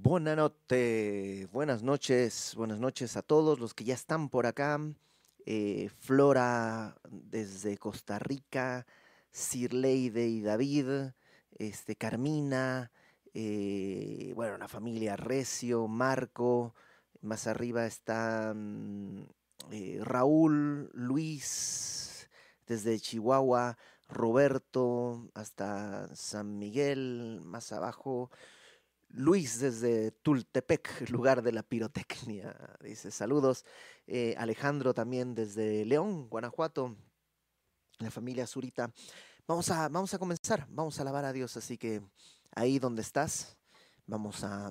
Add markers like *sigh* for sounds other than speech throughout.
Buenas noches, buenas noches, buenas noches a todos los que ya están por acá. Eh, Flora desde Costa Rica, Sirleide y David, este, Carmina, eh, bueno, la familia Recio, Marco, más arriba están eh, Raúl, Luis, desde Chihuahua, Roberto, hasta San Miguel, más abajo. Luis desde Tultepec, lugar de la pirotecnia, dice saludos. Eh, Alejandro también desde León, Guanajuato, la familia Zurita. Vamos a, vamos a comenzar, vamos a alabar a Dios, así que ahí donde estás, vamos a,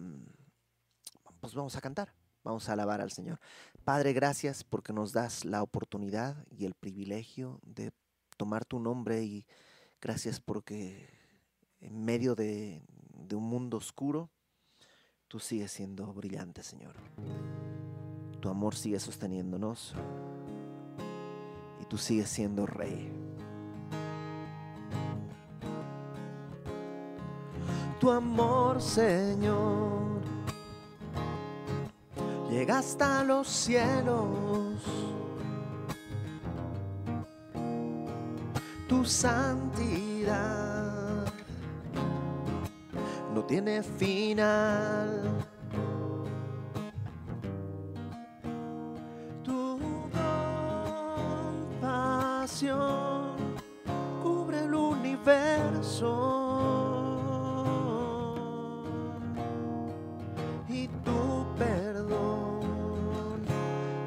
pues vamos a cantar, vamos a alabar al Señor. Padre, gracias porque nos das la oportunidad y el privilegio de tomar tu nombre y gracias porque en medio de, de un mundo oscuro, tú sigues siendo brillante, Señor. Tu amor sigue sosteniéndonos y tú sigues siendo rey. Tu amor, Señor, llega hasta los cielos. Tu santidad tiene final. Tu compasión cubre el universo. Y tu perdón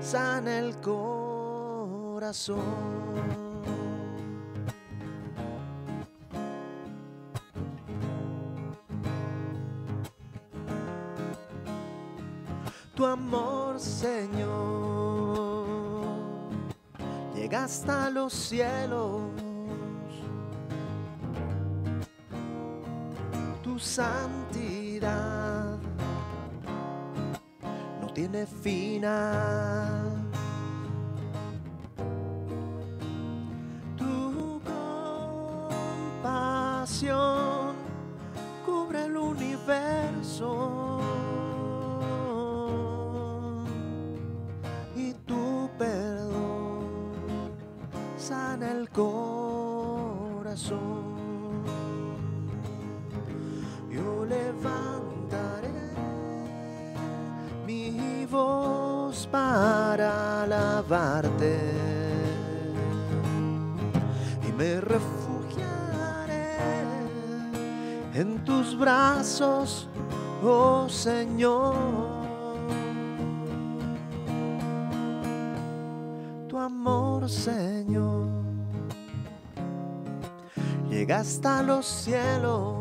sana el corazón. Santidad no tiene final. Brazos, oh Señor. tu amor, Señor, llega hasta los cielos.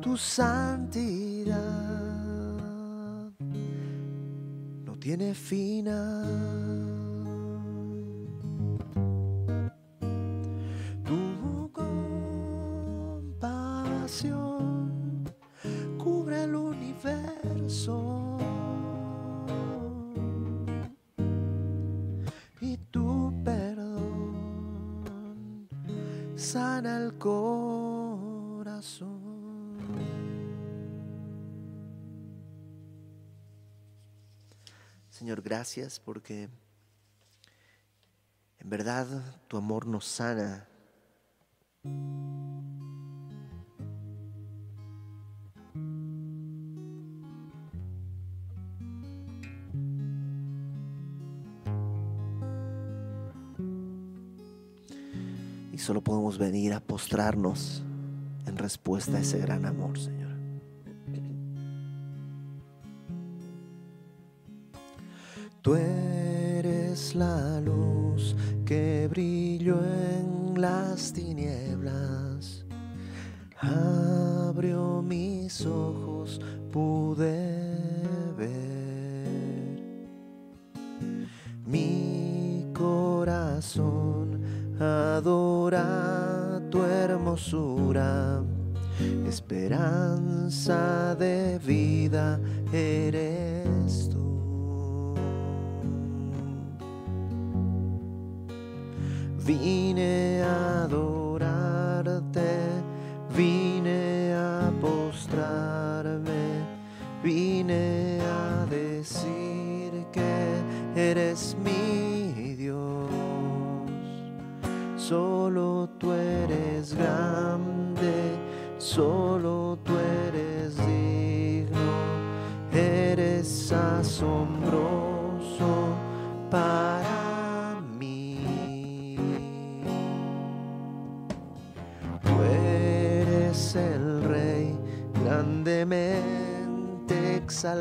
Tu santidad no tiene final. Gracias porque en verdad tu amor nos sana. y solo podemos venir a postrarnos en respuesta a ese gran amor, Señor. Eres la luz que brilló en las tinieblas. Abrió mis ojos, pude ver. Mi corazón adora tu hermosura, esperanza de vida eres tú.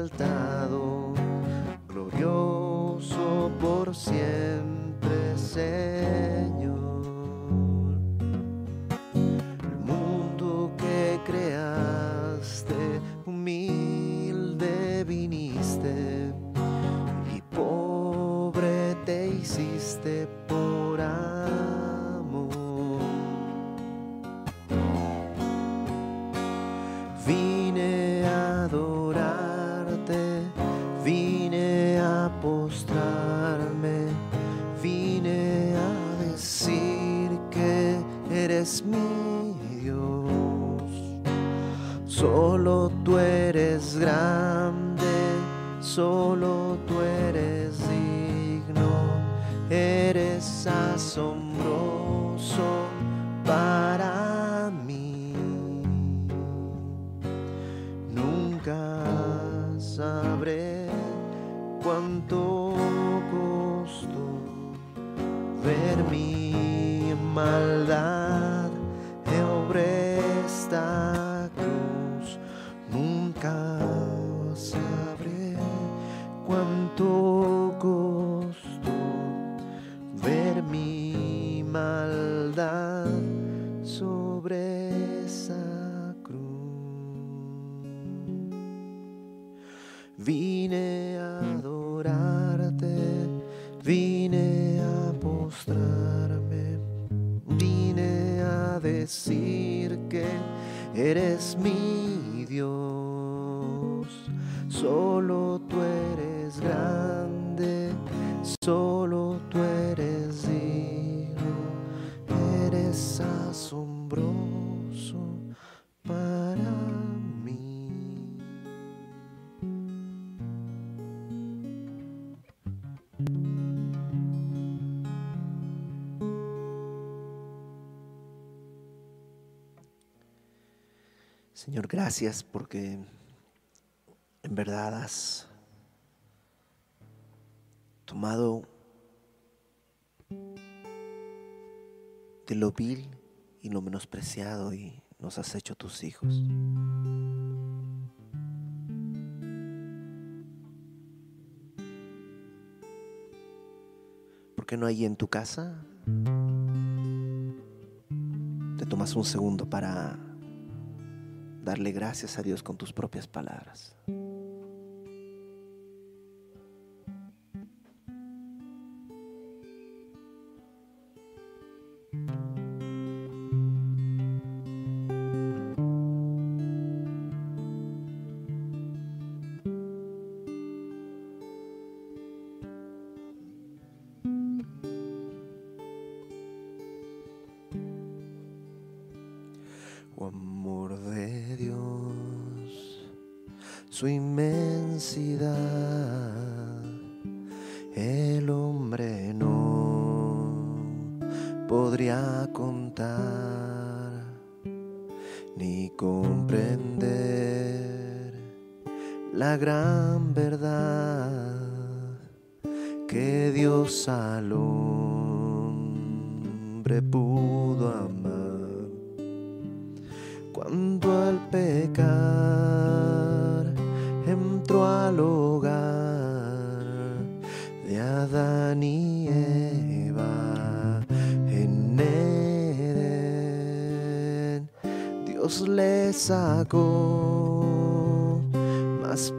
exaltado, glorioso por siempre ser. Solo tú eres grande, solo tú eres digno, eres asombroso. gracias porque en verdad has tomado de lo vil y lo menospreciado y nos has hecho tus hijos. ¿Por qué no hay en tu casa? Te tomas un segundo para darle gracias a Dios con tus propias palabras.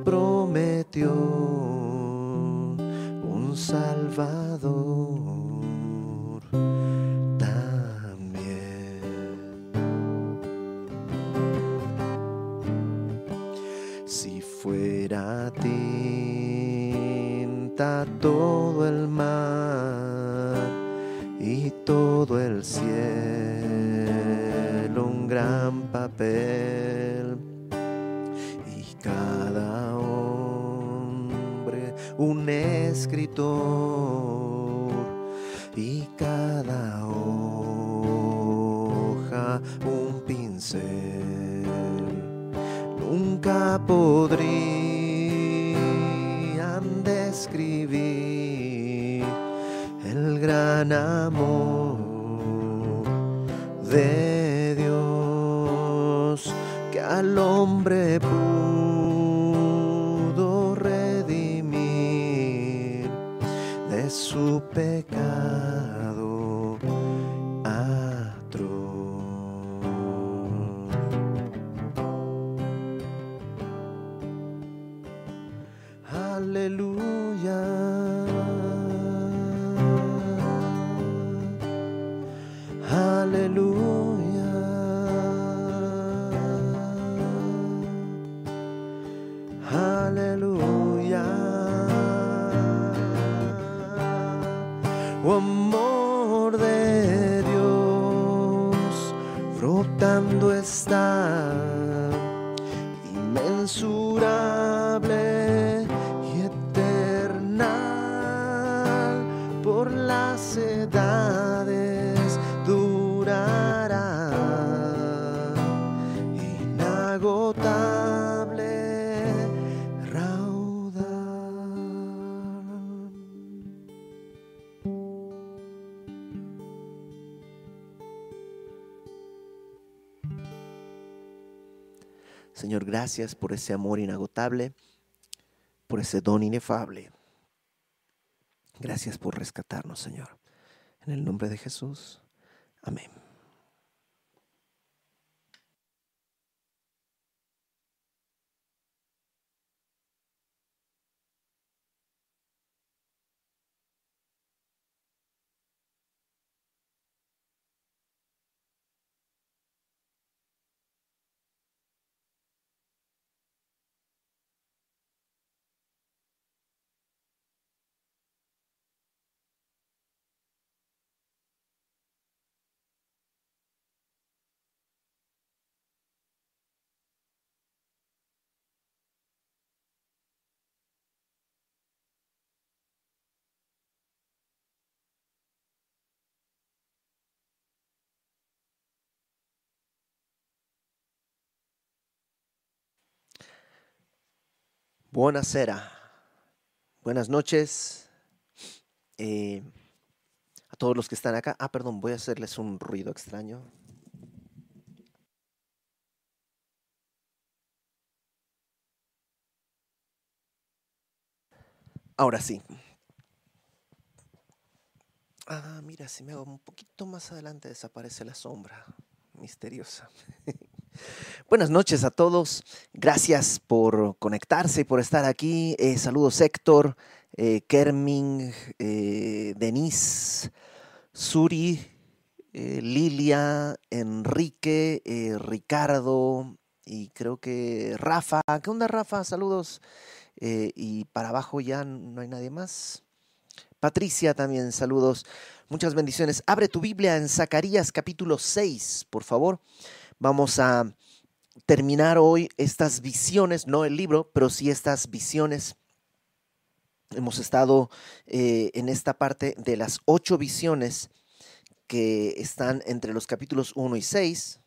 prometió un Salvador. Brotando está gracias por ese amor inagotable, por ese don inefable. Gracias por rescatarnos, Señor. En el nombre de Jesús. Amén. Buenasera. Buenas noches. eh, a todos los que están acá. Ah, perdón, voy a hacerles un ruido extraño. Ahora sí. Ah, mira, si me hago un poquito más adelante desaparece la sombra misteriosa. *laughs* Buenas noches a todos. Gracias por conectarse y por estar aquí. Eh, saludos Héctor, eh, Kerming, eh, Denise, Suri, eh, Lilia, Enrique, Ricardo y creo que Rafa. ¿Qué onda Rafa? Saludos. Y para abajo ya no hay nadie más. Patricia también, saludos. Muchas bendiciones. Abre tu Biblia en Zacarías capítulo 6, por favor. Vamos a terminar hoy estas visiones, no el libro, pero sí estas visiones. Hemos estado eh, en esta parte de las ocho visiones que están entre los capítulos 1 y 6.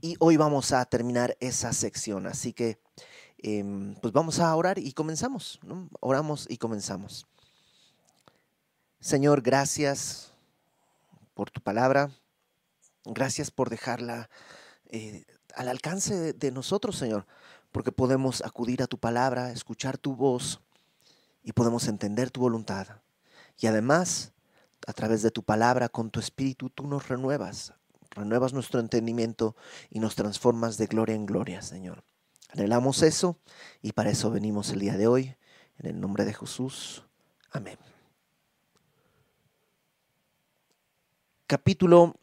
Y hoy vamos a terminar esa sección. Así que, em, pues vamos a orar y comenzamos. Oramos y comenzamos. Señor, gracias por tu palabra. Gracias por dejarla eh, al alcance de, de nosotros, Señor, porque podemos acudir a tu palabra, escuchar tu voz y podemos entender tu voluntad. Y además, a través de tu palabra, con tu espíritu, tú nos renuevas, renuevas nuestro entendimiento y nos transformas de gloria en gloria, Señor. Anhelamos eso y para eso venimos el día de hoy. En el nombre de Jesús. Amén. Capítulo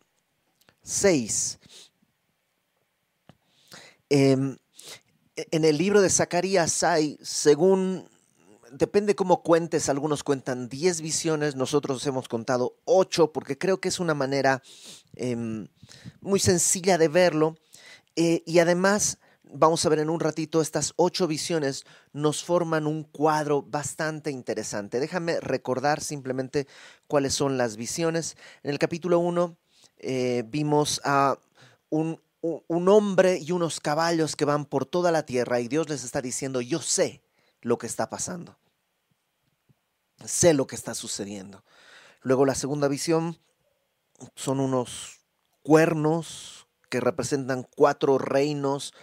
6. Em, en el libro de Zacarías hay, según, depende cómo cuentes, algunos cuentan 10 visiones, nosotros hemos contado 8 porque creo que es una manera em, muy sencilla de verlo eh, y además vamos a ver en un ratito, estas ocho visiones nos forman un cuadro bastante interesante. Déjame recordar simplemente cuáles son las visiones. En el capítulo 1 eh, vimos a un, un hombre y unos caballos que van por toda la tierra y Dios les está diciendo, yo sé lo que está pasando. Sé lo que está sucediendo. Luego la segunda visión son unos cuernos que representan cuatro reinos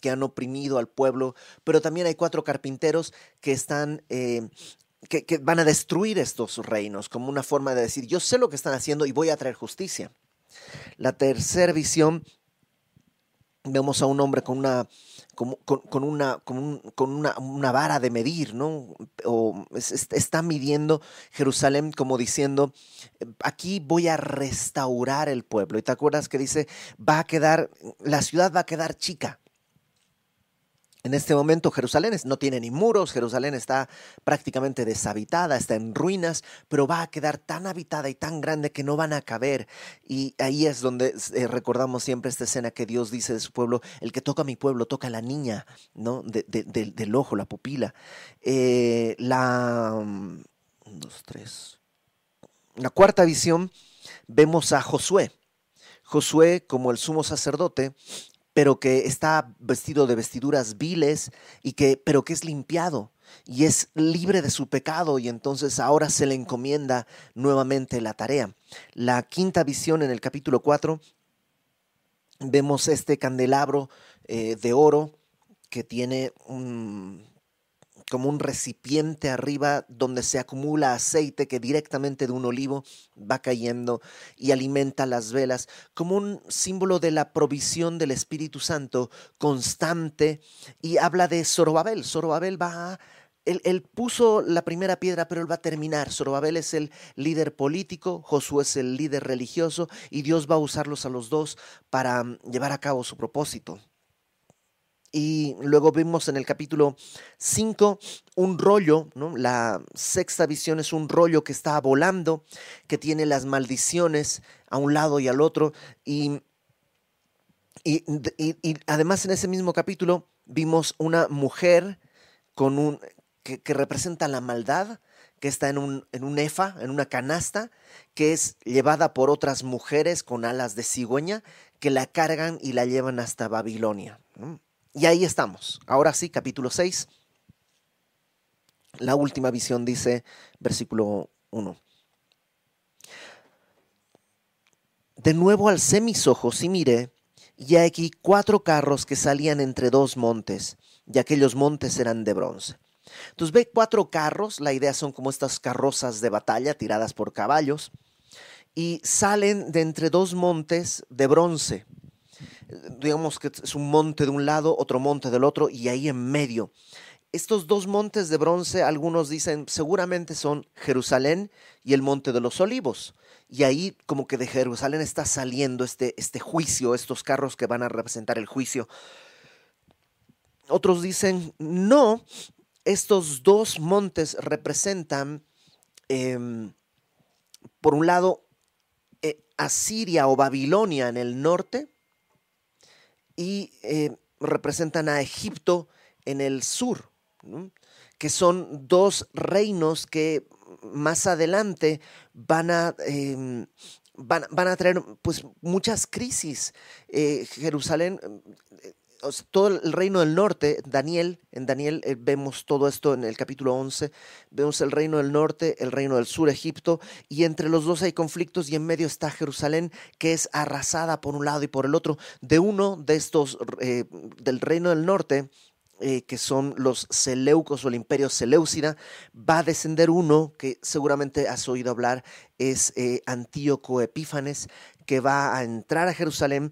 que han oprimido al pueblo, pero también hay cuatro carpinteros que están... Eh, que, que, van a destruir estos reinos como una forma de decir, yo sé lo que están haciendo y voy a traer justicia. La tercera visión, vemos a un hombre con una con, una, con, una, vara de medir, ¿no? O está midiendo Jerusalén como diciendo, aquí voy a restaurar el pueblo. Y te acuerdas que dice, va a quedar, la ciudad va a quedar chica. En este momento Jerusalén no tiene ni muros, Jerusalén está prácticamente deshabitada, está en ruinas, pero va a quedar tan habitada y tan grande que no van a caber. Y ahí es donde eh, recordamos siempre esta escena que Dios dice de su pueblo, el que toca a mi pueblo toca a la niña, ¿no? del ojo, la pupila. Eh, la... Mm, dos, tres. La cuarta visión vemos a Josué. Josué como el sumo sacerdote pero que está vestido de vestiduras viles y que pero que es limpiado y es libre de su pecado y entonces ahora se le encomienda nuevamente la tarea. La quinta visión en el capítulo 4 vemos este candelabro eh, de oro que tiene un, como un recipiente arriba donde se acumula aceite que directamente de un olivo va cayendo y alimenta las velas, como un símbolo de la provisión del Espíritu Santo constante y habla de Zorobabel. Zorobabel va a él, puso la primera piedra, pero él va a terminar. Zorobabel es el líder político, Josué es el líder religioso y Dios va a usarlos a los dos para mm, llevar a cabo su propósito. Y luego vimos en el capítulo 5 un rollo, ¿no? la sexta visión es un rollo que está volando, que tiene las maldiciones a un lado y al otro. Y, y, además en ese mismo capítulo vimos una mujer con un, que, representa la maldad, que está en un, en un efa, en una canasta, que es llevada por otras mujeres con alas de cigüeña, que la cargan y la llevan hasta Babilonia. Y ahí estamos. Ahora sí, capítulo 6. La última visión dice, versículo 1. De nuevo alcé mis ojos y miré, y aquí cuatro carros que salían entre dos montes, y aquellos montes eran de bronce. Entonces ve cuatro carros, la idea son como estas carrozas de batalla tiradas por caballos, y salen de entre dos montes de bronce digamos que es un monte de un lado, otro monte del otro y ahí en medio. Estos dos montes de bronce, algunos dicen, seguramente son Jerusalén y el monte de los olivos. Y ahí como que de Jerusalén está saliendo este, este juicio, estos carros que van a representar el juicio. Otros dicen, no, estos dos montes representan, em, por un lado, eh, Asiria o Babilonia en el norte y eh, representan a Egipto en el sur, que son dos reinos que más adelante van a, em, van, a traer pues, muchas crisis. Eh, Jerusalén todo el reino del norte, Daniel, en Daniel eh, vemos todo esto en el capítulo 11, vemos el reino del norte, el reino del sur, Egipto, y entre los dos hay conflictos y en medio está Jerusalén, que es arrasada por un lado y por el otro. De uno de estos, eh, del reino del norte, eh, que son los Seleucos o el imperio Seleucida, va a descender uno que seguramente has oído hablar, es Antíoco Epífanes, que va a entrar a Jerusalén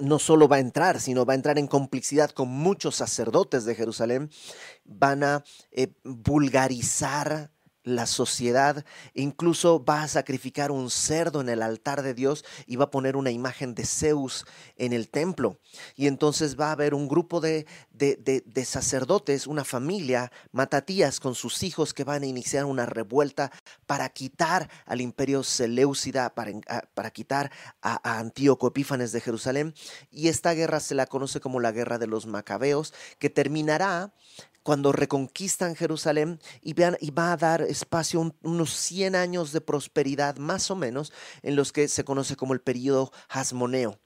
no solo va a entrar, sino va a entrar en complicidad con muchos sacerdotes de Jerusalén, van a eh, vulgarizar la sociedad, incluso va a sacrificar un cerdo en el altar de Dios y va a poner una imagen de Zeus en el templo. Y entonces va a haber un grupo de, de, sacerdotes, una familia, Matatías, con sus hijos que van a iniciar una revuelta para quitar al imperio Seleucida, para, para quitar a Antíoco Epífanes de Jerusalén. Y esta guerra se la conoce como la guerra de los Macabeos, que terminará cuando reconquistan Jerusalén y, vean, va a dar espacio unos 100 años de prosperidad más o menos en los que se conoce como el periodo hasmoneo,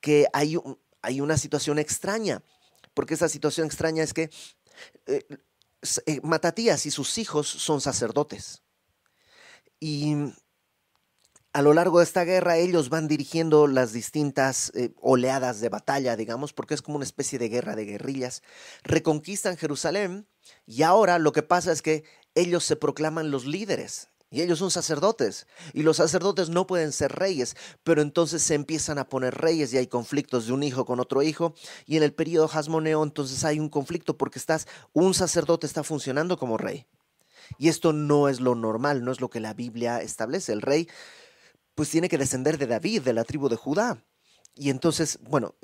que hay, hay una situación extraña, porque esa situación extraña es que eh, eh, Matatías y sus hijos son sacerdotes. Y a lo largo de esta guerra ellos van dirigiendo las distintas eh, oleadas de batalla, digamos, porque es como una especie de guerra de guerrillas. Reconquistan Jerusalén y ahora lo que pasa es que ellos se proclaman los líderes. Y ellos son sacerdotes. Y los sacerdotes no pueden ser reyes, pero entonces se empiezan a poner reyes y hay conflictos de un hijo con otro hijo. Y en el periodo jasmoneo entonces hay un conflicto porque estás, un sacerdote está funcionando como rey. Y esto no es lo normal, no es lo que la Biblia establece. El rey pues tiene que descender de David, de la tribu de Judá. Y entonces, bueno,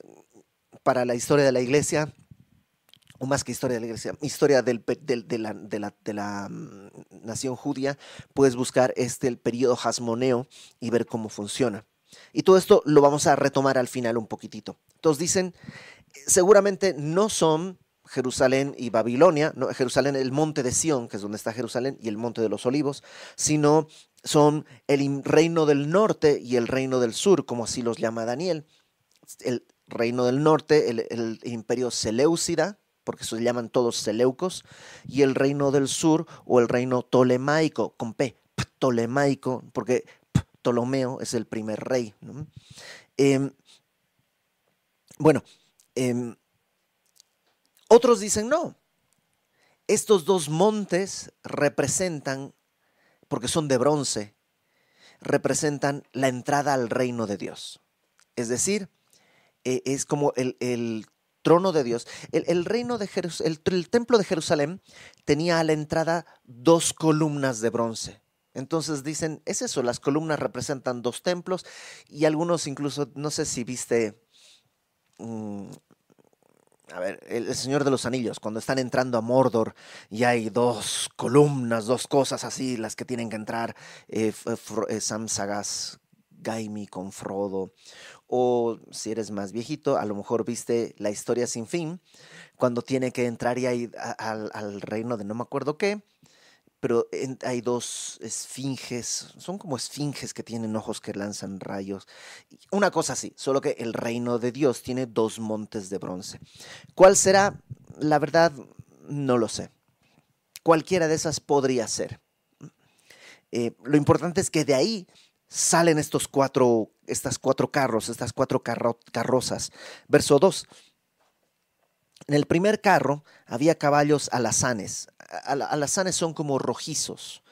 para la historia de la iglesia, o más que historia de la iglesia, historia del, de, la, de, la, de, la, mm, nación judía, puedes buscar este, el periodo jasmoneo y ver cómo funciona. Y todo esto lo vamos a retomar al final un poquitito. Entonces dicen, seguramente no son Jerusalén y Babilonia, no, Jerusalén, el monte de Sión, que es donde está Jerusalén, y el monte de los olivos, sino son el reino del norte y el reino del sur, como así los llama Daniel. El reino del norte, el, imperio Seleucida, porque se llaman todos Seleucos, y el reino del sur o el reino Ptolemaico, con P, Ptolemaico, porque Ptolomeo es el primer rey. Em, bueno, em, otros dicen no. Estos dos montes representan porque son de bronce, representan la entrada al reino de Dios. Es decir, eh, es como el, trono de Dios. El, reino de el, el, templo de Jerusalén tenía a la entrada dos columnas de bronce. Entonces dicen, es eso, las columnas representan dos templos y algunos incluso, no sé si viste mm, a ver, el, Señor de los Anillos, cuando están entrando a Mordor y hay dos columnas, dos cosas así, las que tienen que entrar, eh, eh, Sam Sagas, Gaimi con Frodo, o si eres más viejito, a lo mejor viste la historia sin fin, cuando tiene que entrar y hay al reino de no me acuerdo qué, pero hay dos esfinges, son como esfinges que tienen ojos que lanzan rayos. Una cosa así, solo que el reino de Dios tiene dos montes de bronce. ¿Cuál será? La verdad, no lo sé. Cualquiera de esas podría ser. Eh, lo importante es que de ahí salen estos cuatro, estas cuatro carros, estas cuatro carrozas. Verso 2. En el primer carro había caballos alazanes. Alazanes son como rojizos.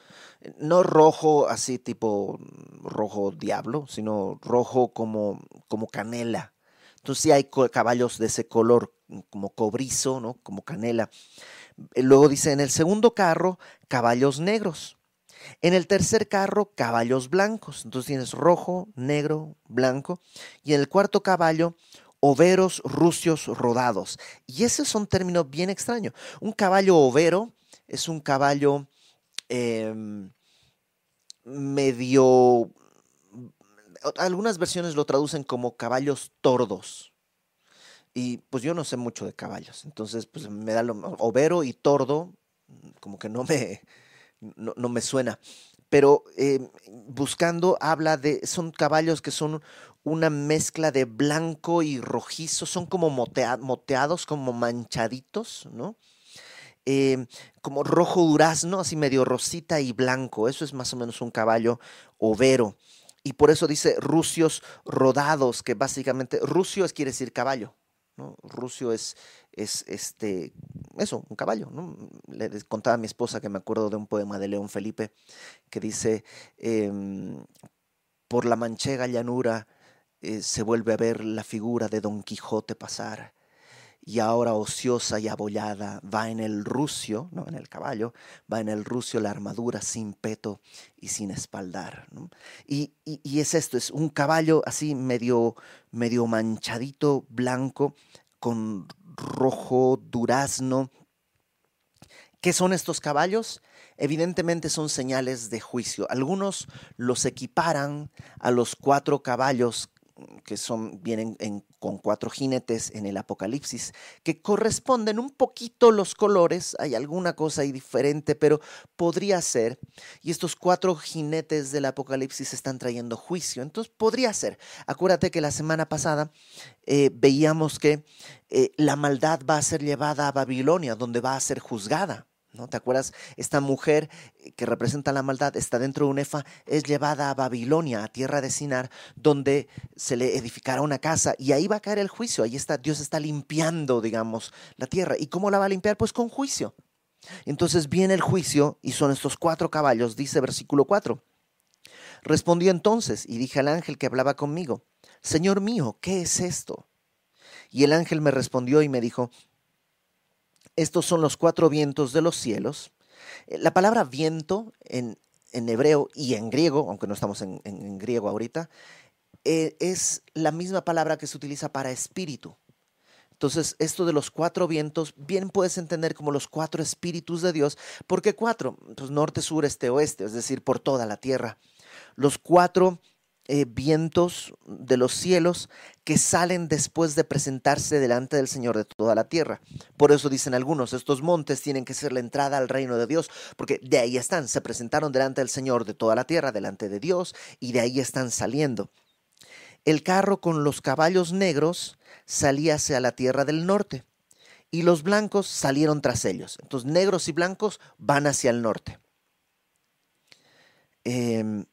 No rojo así tipo rojo diablo, sino rojo como, como canela. Entonces sí hay caballos de ese color, como cobrizo, ¿no? como canela. Eh, luego dice, en el segundo carro, caballos negros. En el tercer carro, caballos blancos. Entonces tienes rojo, negro, blanco. Y en el cuarto caballo, overos rucios rodados. Y ese es un término bien extraño. Un caballo overo es un caballo em, medio... Algunas versiones lo traducen como caballos tordos. Y pues yo no sé mucho de caballos. Entonces, pues me da lo... Overo y tordo, como que no me, no me suena pero em, buscando habla de, son caballos que son una mezcla de blanco y rojizo, son como moteados, como manchaditos, ¿no? Em, como rojo durazno, así medio rosita y blanco, eso es más o menos un caballo overo. Y por eso dice rucios rodados, que básicamente, rucio es, quiere decir caballo, ¿no? Rucio es, es este, eso, un caballo. ¿no? Le contaba a mi esposa que me acuerdo de un poema de León Felipe que dice, em, por la manchega llanura eh, se vuelve a ver la figura de Don Quijote pasar y ahora ociosa y abollada, va en el rucio, no en el caballo, va en el rucio la armadura sin peto y sin espaldar. Y, y, es esto, es un caballo así medio, medio manchadito, blanco, con rojo, durazno. ¿Qué son estos caballos? Evidentemente son señales de juicio. Algunos los equiparan a los cuatro caballos que son, vienen con cuatro jinetes en el Apocalipsis, que corresponden un poquito los colores, hay alguna cosa ahí diferente, pero podría ser, y estos cuatro jinetes del Apocalipsis están trayendo juicio, entonces podría ser. Acuérdate que la semana pasada eh, veíamos que eh, la maldad va a ser llevada a Babilonia, donde va a ser juzgada. ¿No te acuerdas? Esta mujer que representa la maldad está dentro de un efa, es llevada a Babilonia, a tierra de Sinar, donde se le edificará una casa y ahí va a caer el juicio. Ahí está, Dios está limpiando, digamos, la tierra. ¿Y cómo la va a limpiar? Pues con juicio. Entonces viene el juicio y son estos cuatro caballos, dice versículo 4. Respondí entonces y dije al ángel que hablaba conmigo, Señor mío, ¿qué es esto? Y el ángel me respondió y me dijo, estos son los cuatro vientos de los cielos. Eh, la palabra viento en, hebreo y en griego, aunque no estamos en, griego ahorita, eh, es la misma palabra que se utiliza para espíritu. Entonces, esto de los cuatro vientos, bien puedes entender como los cuatro espíritus de Dios. ¿Por qué cuatro? Pues norte, sur, este, oeste, es decir, por toda la tierra. Los cuatro eh, vientos de los cielos que salen después de presentarse delante del Señor de toda la tierra. Por eso dicen algunos, estos montes tienen que ser la entrada al reino de Dios, porque de ahí están, se presentaron delante del Señor de toda la tierra, delante de Dios, y de ahí están saliendo. El carro con los caballos negros salía hacia la tierra del norte, y los blancos salieron tras ellos. Entonces negros y blancos van hacia el norte. Eh,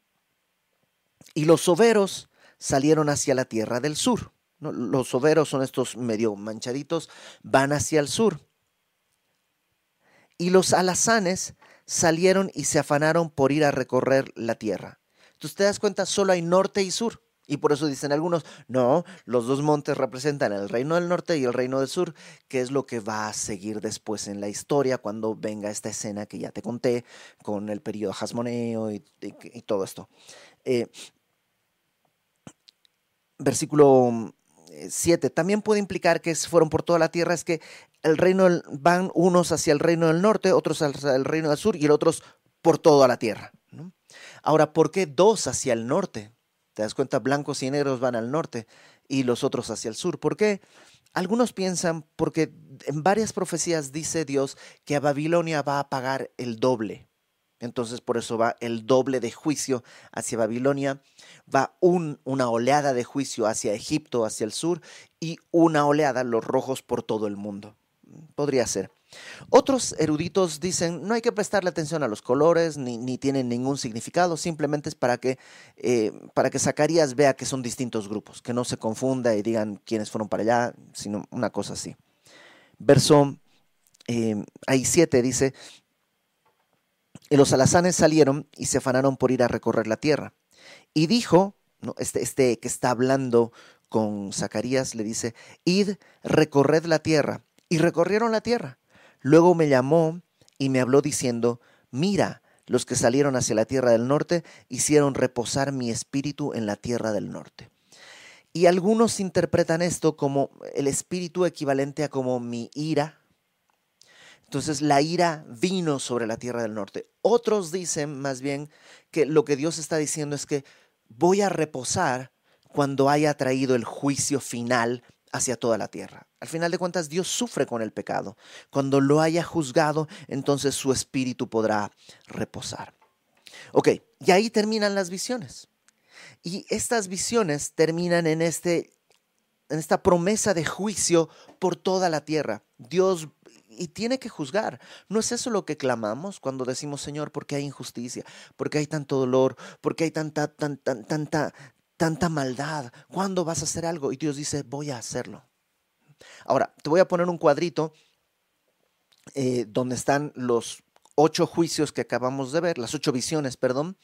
y los soberos salieron hacia la tierra del sur. Los soberos son estos medio manchaditos, van hacia el sur. Y los alazanes salieron y se afanaron por ir a recorrer la tierra. Entonces te das cuenta, solo hay norte y sur. Y por eso dicen algunos, no, los dos montes representan el reino del norte y el reino del sur, que es lo que va a seguir después en la historia cuando venga esta escena que ya te conté con el periodo jasmoneo y, todo esto. Eh, versículo 7, mm, también puede implicar que fueron por toda la tierra, es que el reino van unos hacia el reino del norte, otros hacia el reino del sur y otros por toda la tierra. Ahora, ¿por qué dos hacia el norte? Te das cuenta, blancos y negros van al norte y los otros hacia el sur. ¿Por qué? Algunos piensan porque en varias profecías dice Dios que a Babilonia va a pagar el doble. Entonces por eso va el doble de juicio hacia Babilonia, va una oleada de juicio hacia Egipto, hacia el sur, y una oleada, los rojos, por todo el mundo. Podría ser. Otros eruditos dicen, no hay que prestarle atención a los colores, ni, tienen ningún significado, simplemente es para que, eh, para que Zacarías vea que son distintos grupos, que no se confunda y digan quiénes fueron para allá, sino una cosa así. Verso eh, ahí 7 dice, y los alazanes salieron y se afanaron por ir a recorrer la tierra. Y dijo, ¿no? este, este que está hablando con Zacarías, le dice, id, recorred la tierra. Y recorrieron la tierra. Luego me llamó y me habló diciendo, mira, los que salieron hacia la tierra del norte hicieron reposar mi espíritu en la tierra del norte. Y algunos interpretan esto como el espíritu equivalente a como mi ira, entonces la ira vino sobre la tierra del norte. Otros dicen más bien que lo que Dios está diciendo es que voy a reposar cuando haya traído el juicio final hacia toda la tierra. Al final de cuentas, Dios sufre con el pecado. Cuando lo haya juzgado, entonces su espíritu podrá reposar. Ok, y ahí terminan las visiones. Y estas visiones terminan en, este, en esta promesa de juicio por toda la tierra. Dios y tiene que juzgar. ¿No es eso lo que clamamos cuando decimos, Señor, porque hay injusticia? porque hay tanto dolor? porque hay tanta, tanta, tanta, tanta maldad? ¿Cuándo vas a hacer algo? Y Dios dice, voy a hacerlo. Ahora, te voy a poner un cuadrito eh, donde están los ocho juicios que acabamos de ver, las ocho visiones, perdón.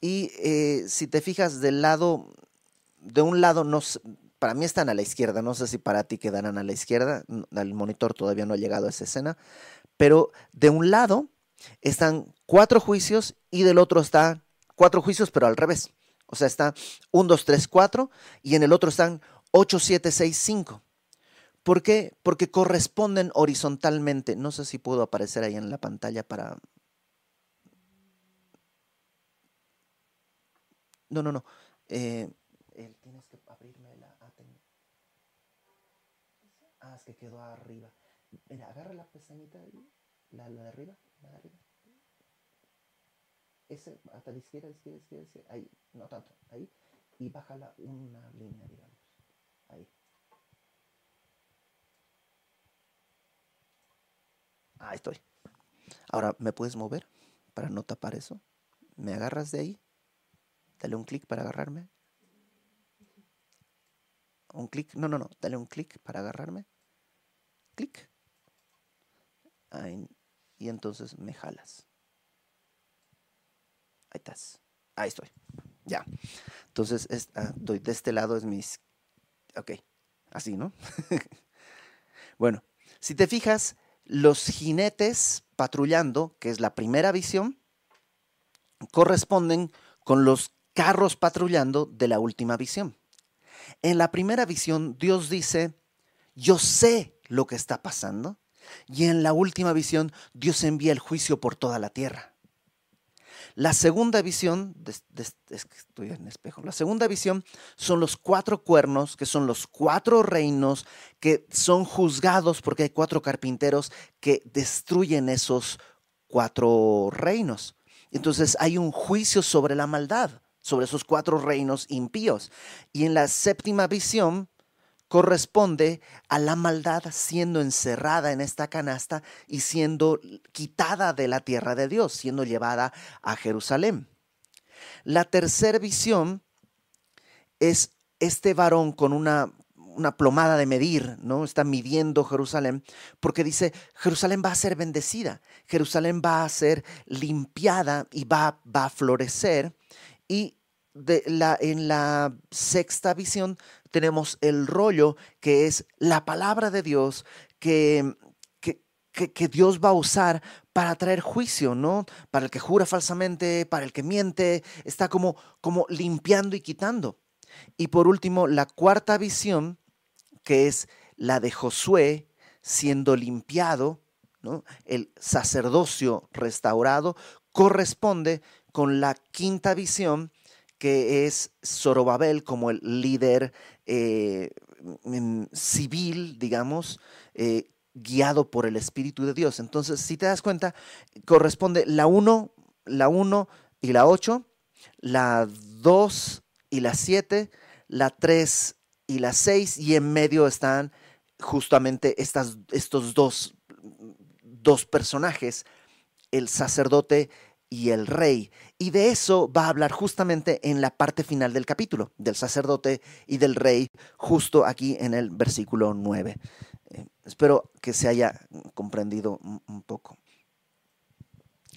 Y eh, si te fijas del lado, de un lado no, para mí están a la izquierda, no sé si para ti quedarán a la izquierda, el monitor todavía no ha llegado a esa escena, pero de un lado están cuatro juicios y del otro están cuatro juicios, pero al revés. O sea, está 1, 2, 3, 4 y en el otro están 8, 7, 6, 5. ¿Por qué? Porque corresponden horizontalmente. No sé si puedo aparecer ahí en la pantalla para... No, no, no. Eh, tienes que abrirme la... Ah, es que quedó arriba. Mira, agarra la pestañita, la, la de arriba, la de arriba. Ese, hasta la izquierda, izquierda, izquierda, izquierda, ahí, no tanto, ahí. Y bájala una línea, digamos. Ahí. Ahí estoy. Ahora, ¿me puedes mover para no tapar eso? ¿Me agarras de ahí? Dale un clic para agarrarme. Un clic, no, no, no, dale un clic para agarrarme. Clic. Y entonces me jalas. Ahí estás. Ahí estoy. Ya. Entonces, ah, de este lado es mis... Ok. Así, ¿no? *laughs* bueno, si te fijas, los jinetes patrullando, que es la primera visión, corresponden con los carros patrullando de la última visión. En la primera visión, Dios dice, yo sé lo que está pasando. Y en la última visión, Dios envía el juicio por toda la tierra. La segunda visión, estoy en espejo, la segunda visión son los cuatro cuernos, que son los cuatro reinos que son juzgados porque hay cuatro carpinteros que destruyen esos cuatro reinos. Entonces hay un juicio sobre la maldad, sobre esos cuatro reinos impíos. Y en la séptima visión corresponde a la maldad siendo encerrada en esta canasta y siendo quitada de la tierra de Dios, siendo llevada a Jerusalén. La tercera visión es este varón con una, una plomada de medir, ¿no? Está midiendo Jerusalén, porque dice, Jerusalén va a ser bendecida, Jerusalén va a ser limpiada y va, va a florecer. Y de la, en la sexta visión tenemos el rollo que es la palabra de Dios que, que, Dios va a usar para traer juicio, ¿no? Para el que jura falsamente, para el que miente, está como, como limpiando y quitando. Y por último, la cuarta visión, que es la de Josué siendo limpiado, ¿no? el sacerdocio restaurado, corresponde con la quinta visión, que es Zorobabel como el líder eh, civil, digamos, eh, guiado por el Espíritu de Dios. Entonces, si te das cuenta, corresponde la 1, la 1 y la 8, la 2 y la 7, la 3 y la 6, y en medio están justamente estas, estos dos, dos personajes, el sacerdote y el rey. Y de eso va a hablar justamente en la parte final del capítulo, del sacerdote y del rey, justo aquí en el versículo 9. Eh, espero que se haya comprendido un poco.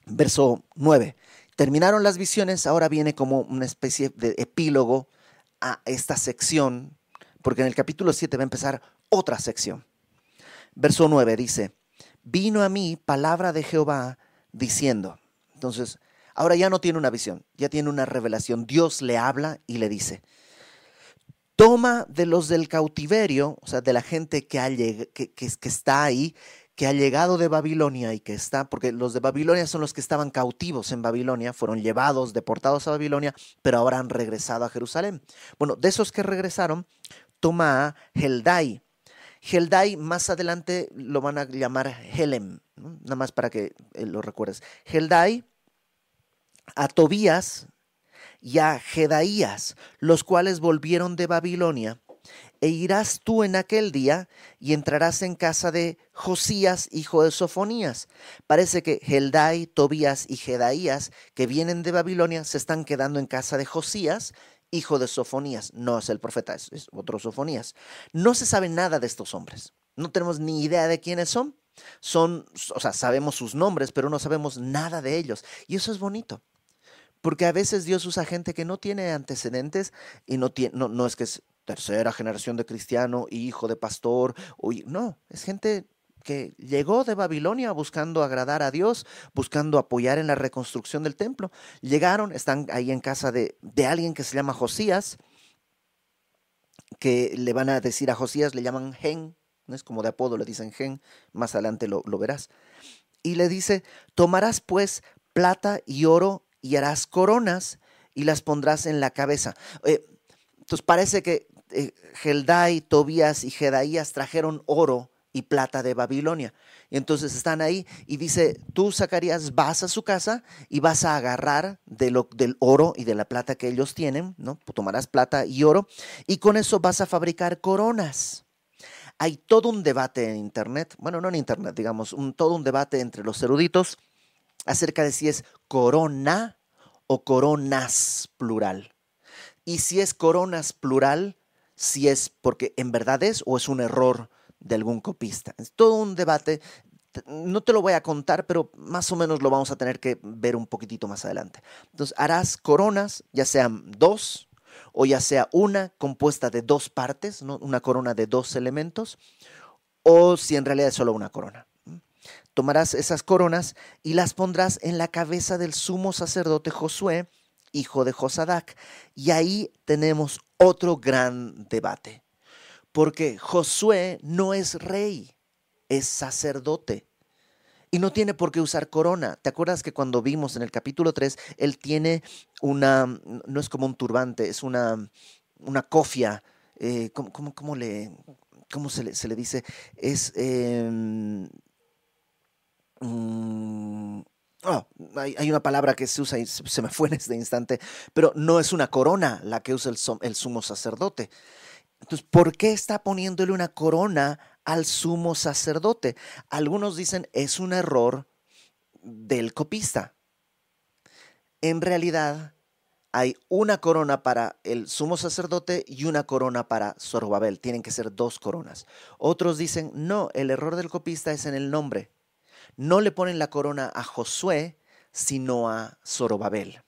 Verso 9. Terminaron las visiones, ahora viene como una especie de epílogo a esta sección, porque en el capítulo 7 va a empezar otra sección. Verso 9 dice, vino a mí palabra de Jehová diciendo, entonces, ahora ya no tiene una visión, ya tiene una revelación. Dios le habla y le dice, toma de los del cautiverio, o sea, de la gente que, que, que, está ahí, que ha llegado de Babilonia y que está, porque los de Babilonia son los que estaban cautivos en Babilonia, fueron llevados, deportados a Babilonia, pero ahora han regresado a Jerusalén. Bueno, de esos que regresaron, toma a Heldai. Heldai más adelante lo van a llamar Helem, nada más para que eh, lo recuerdes. Heldai a Tobías y a Jedaías, los cuales volvieron de Babilonia, e irás tú en aquel día y entrarás en casa de Josías, hijo de Sofonías. Parece que Heldai, Tobías y Jedaías, que vienen de Babilonia, se están quedando en casa de Josías, hijo de Sofonías. No es el profeta, es, es otro Sofonías. No se sabe nada de estos hombres. No tenemos ni idea de quiénes son. Son, o sea, sabemos sus nombres, pero no sabemos nada de ellos. Y eso es bonito. Porque a veces Dios usa gente que no tiene antecedentes y no, tiene, no, es que tercera generación de cristiano, hijo de pastor. no, es gente que llegó de Babilonia buscando agradar a Dios, buscando apoyar en la reconstrucción del templo. Llegaron, están ahí en casa de, alguien que se llama Josías, que le van a decir a Josías, le llaman Gen, ¿no? es como de apodo, le dicen Gen, más adelante lo verás. Y le dice, tomarás pues plata y oro y harás coronas y las pondrás en la cabeza. Eh, entonces parece que eh, Tobías y Jedaías trajeron oro y plata de Babilonia. Y entonces están ahí y dice, tú Zacarías vas a su casa y vas a agarrar de lo, del oro y de la plata que ellos tienen, ¿no? Tomarás plata y oro y con eso vas a fabricar coronas. Hay todo un debate en Internet, bueno, no en Internet, digamos, todo un debate entre los eruditos acerca de si es corona o coronas plural. Y si es coronas plural, si es porque en verdad es o es un error de algún copista. Es todo un debate. No te lo voy a contar, pero más o menos lo vamos a tener que ver un poquitito más adelante. Entonces, harás coronas, ya sean dos o ya sea una compuesta de dos partes, una corona de dos elementos, o si en realidad es solo una corona. Tomarás esas coronas y las pondrás en la cabeza del sumo sacerdote Josué, hijo de Josadac. Y ahí tenemos otro gran debate, porque Josué no es rey, es sacerdote. Y no tiene por qué usar corona. ¿Te acuerdas que cuando vimos en el capítulo 3, él tiene una, no es como un turbante, es una, una cofia, eh, ¿cómo, le, cómo se, le, se le dice? Es... Em, Mm, oh, hay, una palabra que se usa y se me fue en este instante, pero no es una corona la que usa el, el sumo sacerdote. Entonces, ¿por qué está poniéndole una corona al sumo sacerdote? Algunos dicen es un error del copista. En realidad, hay una corona para el sumo sacerdote y una corona para Zorobabel. Tienen que ser dos coronas. Otros dicen, no, el error del copista es en el nombre no le ponen la corona a Josué, sino a Zorobabel.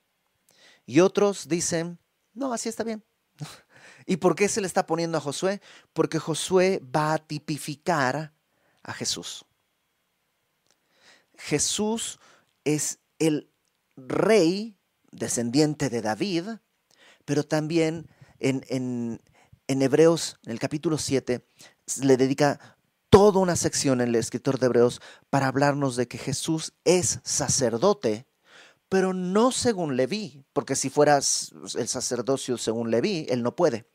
Y otros dicen, no, así está bien. *laughs* ¿Y por qué se le está poniendo a Josué? Porque Josué va a tipificar a Jesús. Jesús es el rey descendiente de David, pero también en, en, en Hebreos, en el capítulo 7, le dedica toda una sección en el escritor de Hebreos para hablarnos de que Jesús es sacerdote, pero no según Leví, porque si fueras el sacerdocio según Leví, él no puede.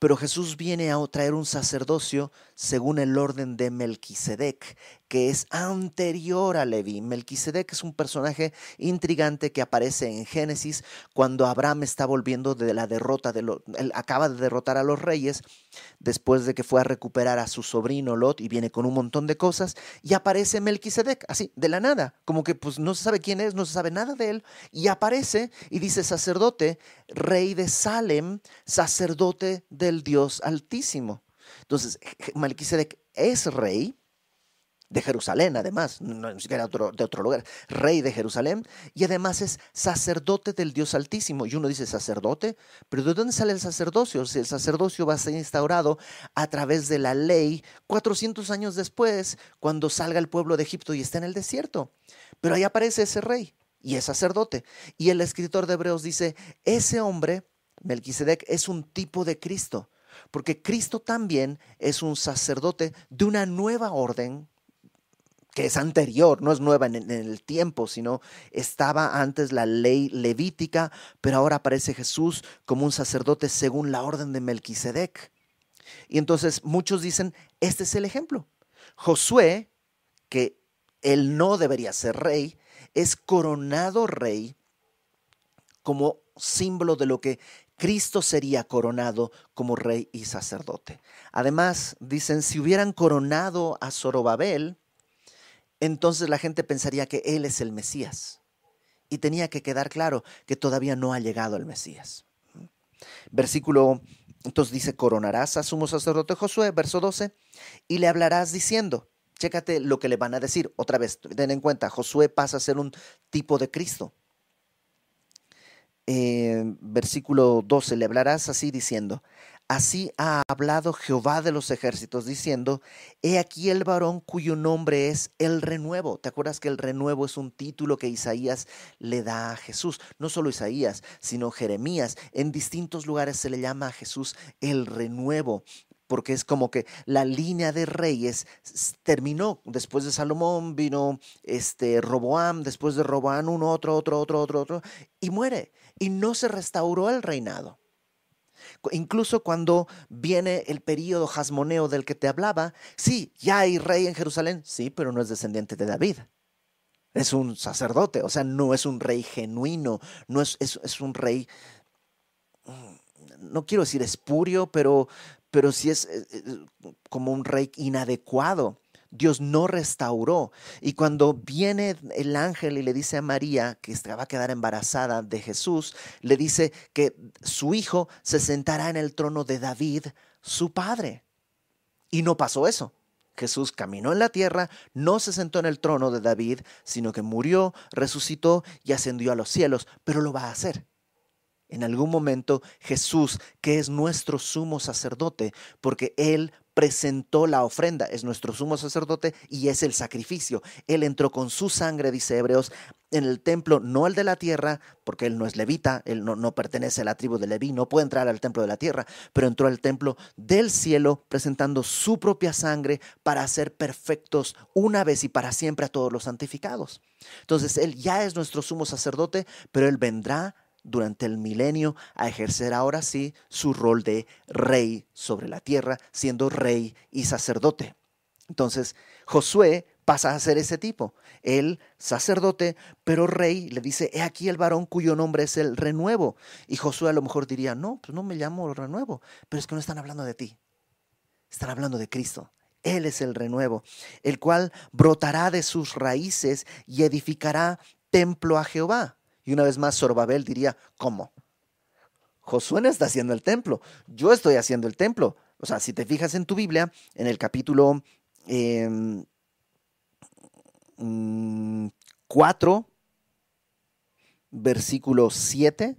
Pero Jesús viene a traer un sacerdocio según el orden de Melquisedec, que es anterior a Leví. Melquisedec es un personaje intrigante que aparece en Génesis cuando Abraham está volviendo de la derrota, de él acaba de derrotar a los reyes después de que fue a recuperar a su sobrino Lot y viene con un montón de cosas y aparece Melquisedec, así, de la nada, como que pues no se sabe quién es, no se sabe nada de él y aparece y dice sacerdote, rey de Salem, sacerdote del Dios Altísimo. Entonces, Melquisedec es rey, de Jerusalén, además, no ni siquiera de otro lugar, rey de Jerusalén, y además es sacerdote del Dios Altísimo. Y uno dice sacerdote, pero ¿de dónde sale el sacerdocio? Si el sacerdocio va a ser instaurado a través de la ley 400 años después, cuando salga el pueblo de Egipto y está en el desierto. Pero ahí aparece ese rey y es sacerdote. Y el escritor de Hebreos dice, ese hombre, Melquisedec, es un tipo de Cristo porque Cristo también es un sacerdote de una nueva orden que es anterior, no es nueva en, el tiempo, sino estaba antes la ley levítica, pero ahora aparece Jesús como un sacerdote según la orden de Melquisedec. Y entonces muchos dicen, este es el ejemplo. Josué, que él no debería ser rey, es coronado rey como símbolo de lo que Cristo sería coronado como rey y sacerdote. Además, dicen, si hubieran coronado a Zorobabel, entonces la gente pensaría que Él es el Mesías. Y tenía que quedar claro que todavía no ha llegado el Mesías. Versículo, entonces dice, coronarás a sumo sacerdote Josué, verso 12, y le hablarás diciendo, chécate lo que le van a decir. Otra vez, ten en cuenta, Josué pasa a ser un tipo de Cristo. Eh, versículo 12, le hablarás así diciendo, Así ha hablado Jehová de los ejércitos, diciendo, He aquí el varón cuyo nombre es el renuevo. ¿Te acuerdas que el renuevo es un título que Isaías le da a Jesús? No solo Isaías, sino Jeremías. En distintos lugares se le llama a Jesús el renuevo porque es como que la línea de reyes terminó. Después de Salomón vino este Roboam, después de Roboam uno, otro, otro, otro, otro, otro, y muere. Y no se restauró el reinado. Incluso cuando viene el período jasmoneo del que te hablaba, sí, ya hay rey en Jerusalén, sí, pero no es descendiente de David. Es un sacerdote, o sea, no es un rey genuino, no es, es, es un rey, mm, no quiero decir espurio, pero, pero sí es eh, eh, como un rey inadecuado. Dios no restauró. Y cuando viene el ángel y le dice a María que va a quedar embarazada de Jesús, le dice que su hijo se sentará en el trono de David, su padre. Y no pasó eso. Jesús caminó en la tierra, no se sentó en el trono de David, sino que murió, resucitó y ascendió a los cielos, pero lo va a hacer. En algún momento Jesús, que es nuestro sumo sacerdote, porque Él presentó la ofrenda, es nuestro sumo sacerdote y es el sacrificio. Él entró con su sangre, dice Hebreos, en el templo, no el de la tierra, porque él no es levita, él no, no, pertenece a la tribu de Leví, no puede entrar al templo de la tierra, pero entró al templo del cielo presentando su propia sangre para hacer perfectos una vez y para siempre a todos los santificados. Entonces, él ya es nuestro sumo sacerdote, pero él vendrá durante el milenio a ejercer ahora sí su rol de rey sobre la tierra, siendo rey y sacerdote. Entonces, Josué pasa a ser ese tipo, el sacerdote, pero rey, le dice, he aquí el varón cuyo nombre es el renuevo. Y Josué a lo mejor diría, no, pues no me llamo renuevo, pero es que no están hablando de ti, están hablando de Cristo. Él es el renuevo, el cual brotará de sus raíces y edificará templo a Jehová y una vez más, Sorbabel diría, ¿cómo? Josué no está haciendo el templo, yo estoy haciendo el templo. O sea, si te fijas en tu Biblia, en el capítulo 4, em, versículo 7,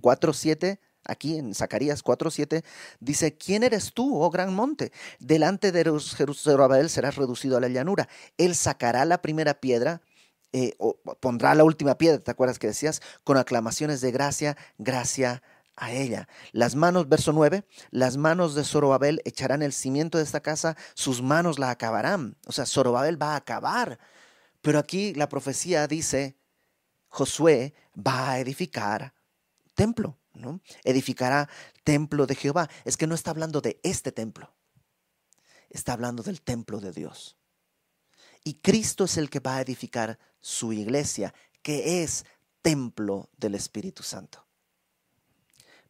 4, 7, aquí en Zacarías 4, 7, dice, ¿quién eres tú, oh gran monte? Delante de Jerusalén serás reducido a la llanura. Él sacará la primera piedra eh, pondrá la última piedra, ¿te acuerdas que decías? Con aclamaciones de gracia, gracia a ella. Las manos, verso 9, las manos de Zorobabel echarán el cimiento de esta casa, sus manos la acabarán. O sea, Zorobabel va a acabar. Pero aquí la profecía dice, Josué va a edificar templo, ¿no? Edificará templo de Jehová. Es que no está hablando de este templo, está hablando del templo de Dios. Y Cristo es el que va a edificar su iglesia, que es templo del Espíritu Santo.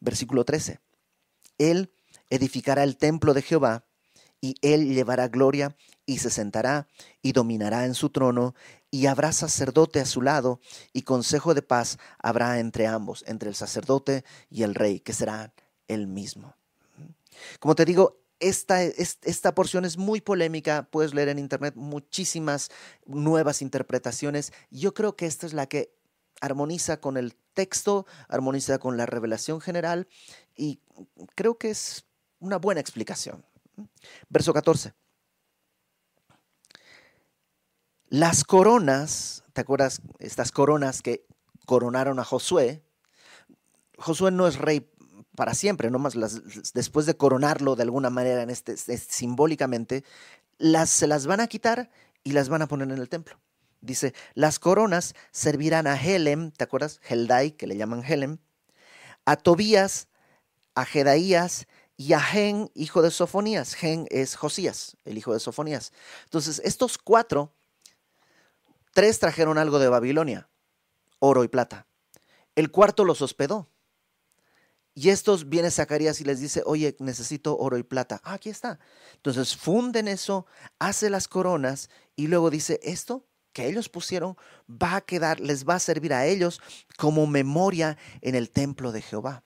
Versículo 13. Él edificará el templo de Jehová y él llevará gloria y se sentará y dominará en su trono y habrá sacerdote a su lado y consejo de paz habrá entre ambos, entre el sacerdote y el rey, que será el mismo. Como te digo, esta, esta porción es muy polémica, puedes leer en internet muchísimas nuevas interpretaciones. Yo creo que esta es la que armoniza con el texto, armoniza con la revelación general y creo que es una buena explicación. Verso 14. Las coronas, ¿te acuerdas? Estas coronas que coronaron a Josué. Josué no es rey para siempre, no más las, después de coronarlo de alguna manera en este, simbólicamente, las, se las van a quitar y las van a poner en el templo. Dice, las coronas servirán a Helem, ¿te acuerdas? Heldai, que le llaman Helem, a Tobías, a Jedaías y a Gen, hijo de Sofonías. Gen es Josías, el hijo de Sofonías. Entonces, estos cuatro, tres trajeron algo de Babilonia, oro y plata. El cuarto los hospedó. Y estos viene Zacarías y les dice, oye, necesito oro y plata. Ah, aquí está. Entonces funden eso, hace las coronas y luego dice, esto que ellos pusieron va a quedar, les va a servir a ellos como memoria en el templo de Jehová.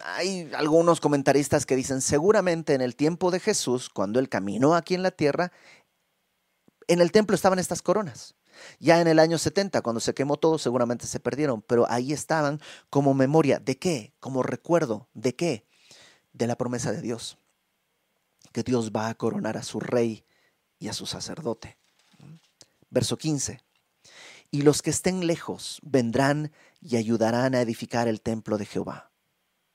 Hay algunos comentaristas que dicen, seguramente en el tiempo de Jesús, cuando él caminó aquí en la tierra, en el templo estaban estas coronas. Ya en el año 70, cuando se quemó todo, seguramente se perdieron, pero ahí estaban como memoria. ¿De qué? Como recuerdo. ¿De qué? De la promesa de Dios. Que Dios va a coronar a su rey y a su sacerdote. Verso 15. Y los que estén lejos vendrán y ayudarán a edificar el templo de Jehová.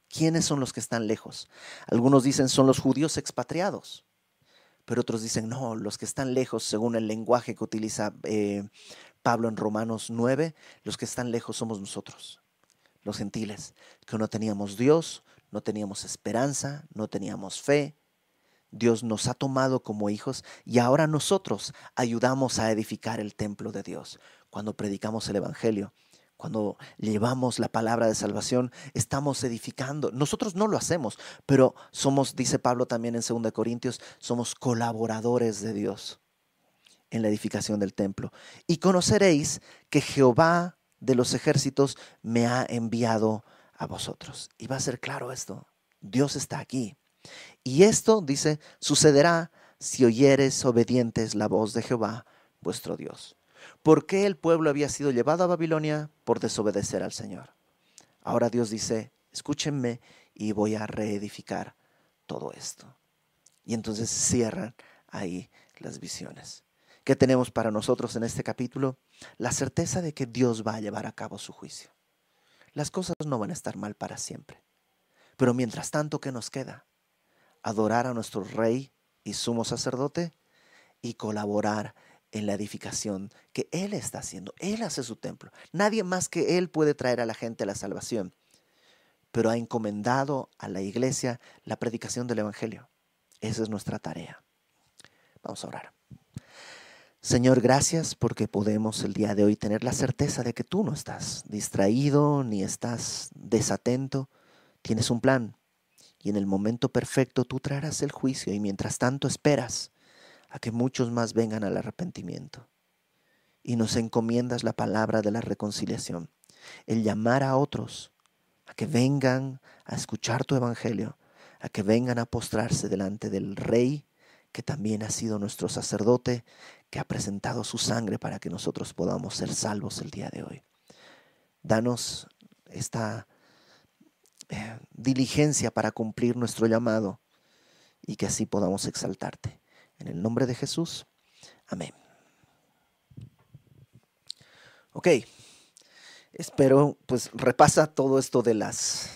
¿Quiénes son los que están lejos? Algunos dicen son los judíos expatriados, pero otros dicen no, los que están lejos, según el lenguaje que utiliza eh, Pablo en Romanos 9, los que están lejos somos nosotros, los gentiles, que no teníamos Dios, no teníamos esperanza, no teníamos fe, Dios nos ha tomado como hijos y ahora nosotros ayudamos a edificar el templo de Dios cuando predicamos el Evangelio. Cuando llevamos la palabra de salvación, estamos edificando. Nosotros no lo hacemos, pero somos, dice Pablo también en 2 Corintios, somos colaboradores de Dios en la edificación del templo. Y conoceréis que Jehová de los ejércitos me ha enviado a vosotros. Y va a ser claro esto. Dios está aquí. Y esto, dice, sucederá si oyeres obedientes la voz de Jehová, vuestro Dios. ¿Por qué el pueblo había sido llevado a Babilonia? Por desobedecer al Señor. Ahora Dios dice, escúchenme y voy a reedificar todo esto. Y entonces cierran ahí las visiones. ¿Qué tenemos para nosotros en este capítulo? La certeza de que Dios va a llevar a cabo su juicio. Las cosas no van a estar mal para siempre. Pero mientras tanto, ¿qué nos queda? Adorar a nuestro Rey y sumo sacerdote y colaborar en la edificación que Él está haciendo. Él hace su templo. Nadie más que Él puede traer a la gente la salvación. Pero ha encomendado a la iglesia la predicación del Evangelio. Esa es nuestra tarea. Vamos a orar. Señor, gracias porque podemos el día de hoy tener la certeza de que tú no estás distraído ni estás desatento. Tienes un plan y en el momento perfecto tú traerás el juicio y mientras tanto esperas a que muchos más vengan al arrepentimiento. Y nos encomiendas la palabra de la reconciliación, el llamar a otros a que vengan a escuchar tu evangelio, a que vengan a postrarse delante del Rey, que también ha sido nuestro sacerdote, que ha presentado su sangre para que nosotros podamos ser salvos el día de hoy. Danos esta eh, diligencia para cumplir nuestro llamado y que así podamos exaltarte. En el nombre de Jesús. Amén. Ok. Espero, pues repasa todo esto de las,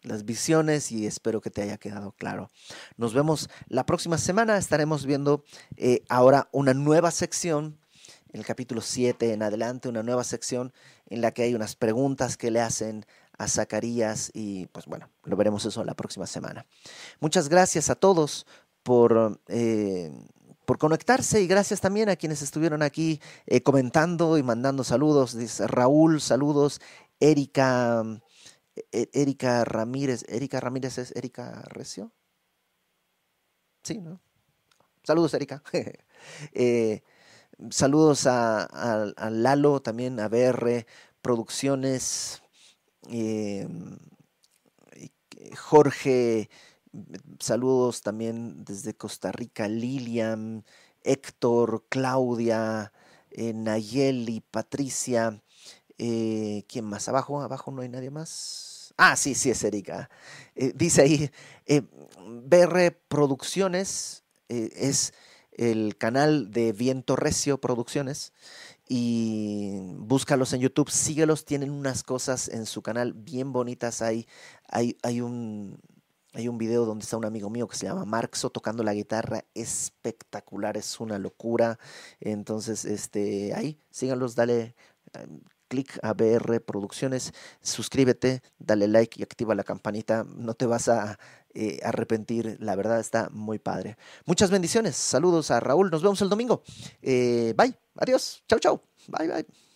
las visiones y espero que te haya quedado claro. Nos vemos la próxima semana. Estaremos viendo eh, ahora una nueva sección, en el capítulo 7 en adelante, una nueva sección en la que hay unas preguntas que le hacen a Zacarías y pues bueno, lo veremos eso la próxima semana. Muchas gracias a todos por, eh, por conectarse y gracias también a quienes estuvieron aquí eh, comentando y mandando saludos. Dice Raúl, saludos. Erika, e-, Erika Ramírez. Erika Ramírez es Erika Recio. Sí, ¿no? Saludos, Erika. *laughs* Eh, saludos a, a, Lalo, también a BR Producciones. Jorge Saludos también desde Costa Rica, Lilian, Héctor, Claudia, eh, Nayeli, Patricia. Eh, ¿Quién más? ¿Abajo? ¿Abajo no hay nadie más? Ah, sí, sí, es Erika. Eh, dice ahí, BR Producciones es el canal de Viento Recio Producciones y búscalos en YouTube, síguelos, tienen unas cosas en su canal bien bonitas. Hay, hay, hay un, hay un video donde está un amigo mío que se llama Marxo tocando la guitarra, espectacular, es una locura. Entonces, este, ahí, síganlos, dale em, clic a BR Producciones, suscríbete, dale like y activa la campanita, no te vas a eh, arrepentir, la verdad está muy padre. Muchas bendiciones, saludos a Raúl, nos vemos el domingo. Eh, bye, adiós, chau, chau, bye, bye.